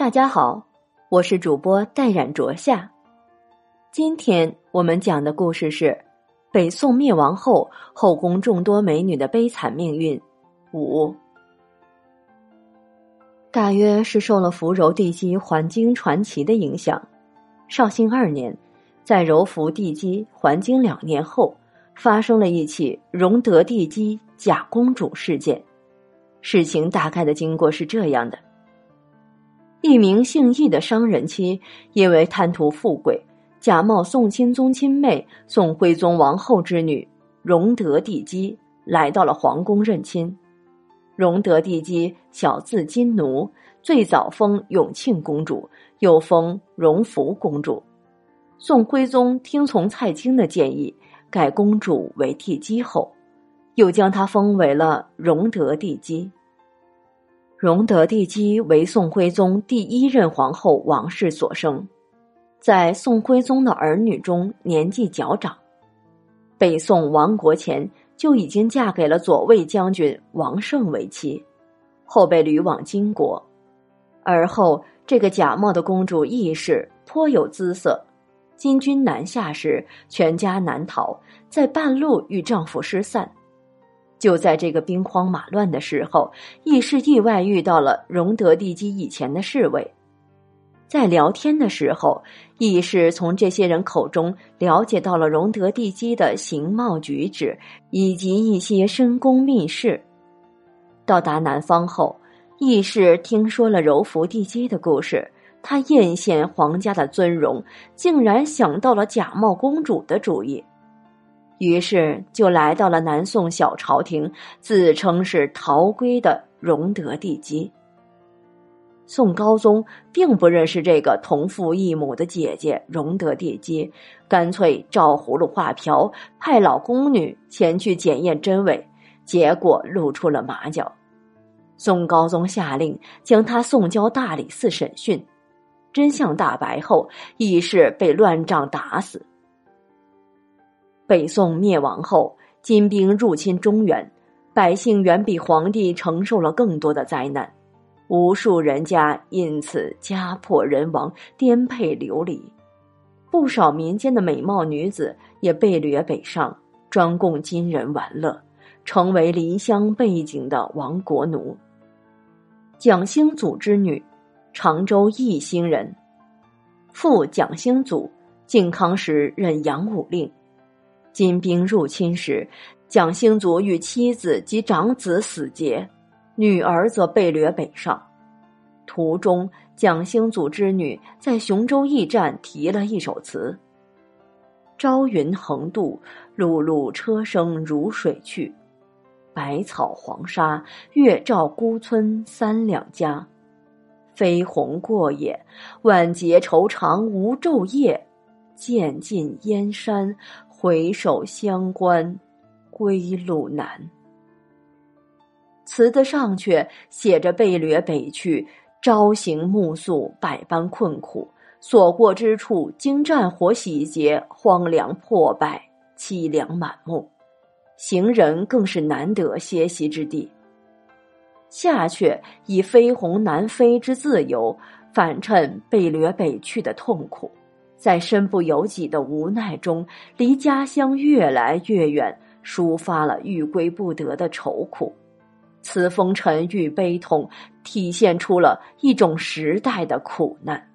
大家好，我是主播淡染卓夏。今天我们讲的故事是北宋灭亡后后宫众多美女的悲惨命运五。大约是受了扶柔帝姬还京传奇的影响，绍兴二年，在柔福帝姬还京两年后，发生了一起荣德帝姬假公主事件。事情大概的经过是这样的。一名姓易的商人妻，因为贪图富贵，假冒宋钦宗亲妹宋徽宗王后之女荣德帝姬，来到了皇宫认亲。荣德帝姬小字金奴，最早封永庆公主，又封荣福公主。宋徽宗听从蔡京的建议，改公主为帝姬后，又将她封为了荣德帝姬。荣德帝姬为宋徽宗第一任皇后王氏所生，在宋徽宗的儿女中年纪较长。北宋亡国前就已经嫁给了左卫将军王胜为妻，后被掳往金国。而后这个假冒的公主义氏颇有姿色，金军南下时全家难逃，在半路与丈夫失散。就在这个兵荒马乱的时候，亦是意外遇到了荣德帝姬以前的侍卫，在聊天的时候，亦是从这些人口中了解到了荣德帝姬的形貌举止以及一些深宫秘事。到达南方后，亦是听说了柔服帝姬的故事，他艳羡皇家的尊荣，竟然想到了假冒公主的主意。于是就来到了南宋小朝廷，自称是逃归的荣德帝姬。宋高宗并不认识这个同父异母的姐姐荣德帝姬，干脆照葫芦画瓢，派老宫女前去检验真伪，结果露出了马脚。宋高宗下令将他送交大理寺审讯，真相大白后，已是被乱杖打死。北宋灭亡后，金兵入侵中原，百姓远比皇帝承受了更多的灾难，无数人家因此家破人亡、颠沛流离，不少民间的美貌女子也被掠北上，专供金人玩乐，成为离乡背井的亡国奴。蒋兴祖之女，常州义兴人，父蒋兴祖，靖康时任扬武令。金兵入侵时，蒋兴祖与妻子及长子死劫，女儿则被掠北上。途中，蒋兴祖之女在雄州驿站题了一首词：“朝云横渡，碌碌车声如水去。百草黄沙，月照孤村三两家。飞鸿过也，万劫愁肠无昼夜。渐尽燕山。”回首乡关，归路难。词的上阙写着被掠北去，朝行暮宿，百般困苦，所过之处经战火洗劫，荒凉破败，凄凉满目，行人更是难得歇息之地。下阙以飞鸿南飞之自由，反衬被掠北去的痛苦。在身不由己的无奈中，离家乡越来越远，抒发了欲归不得的愁苦。此风尘与悲痛，体现出了一种时代的苦难。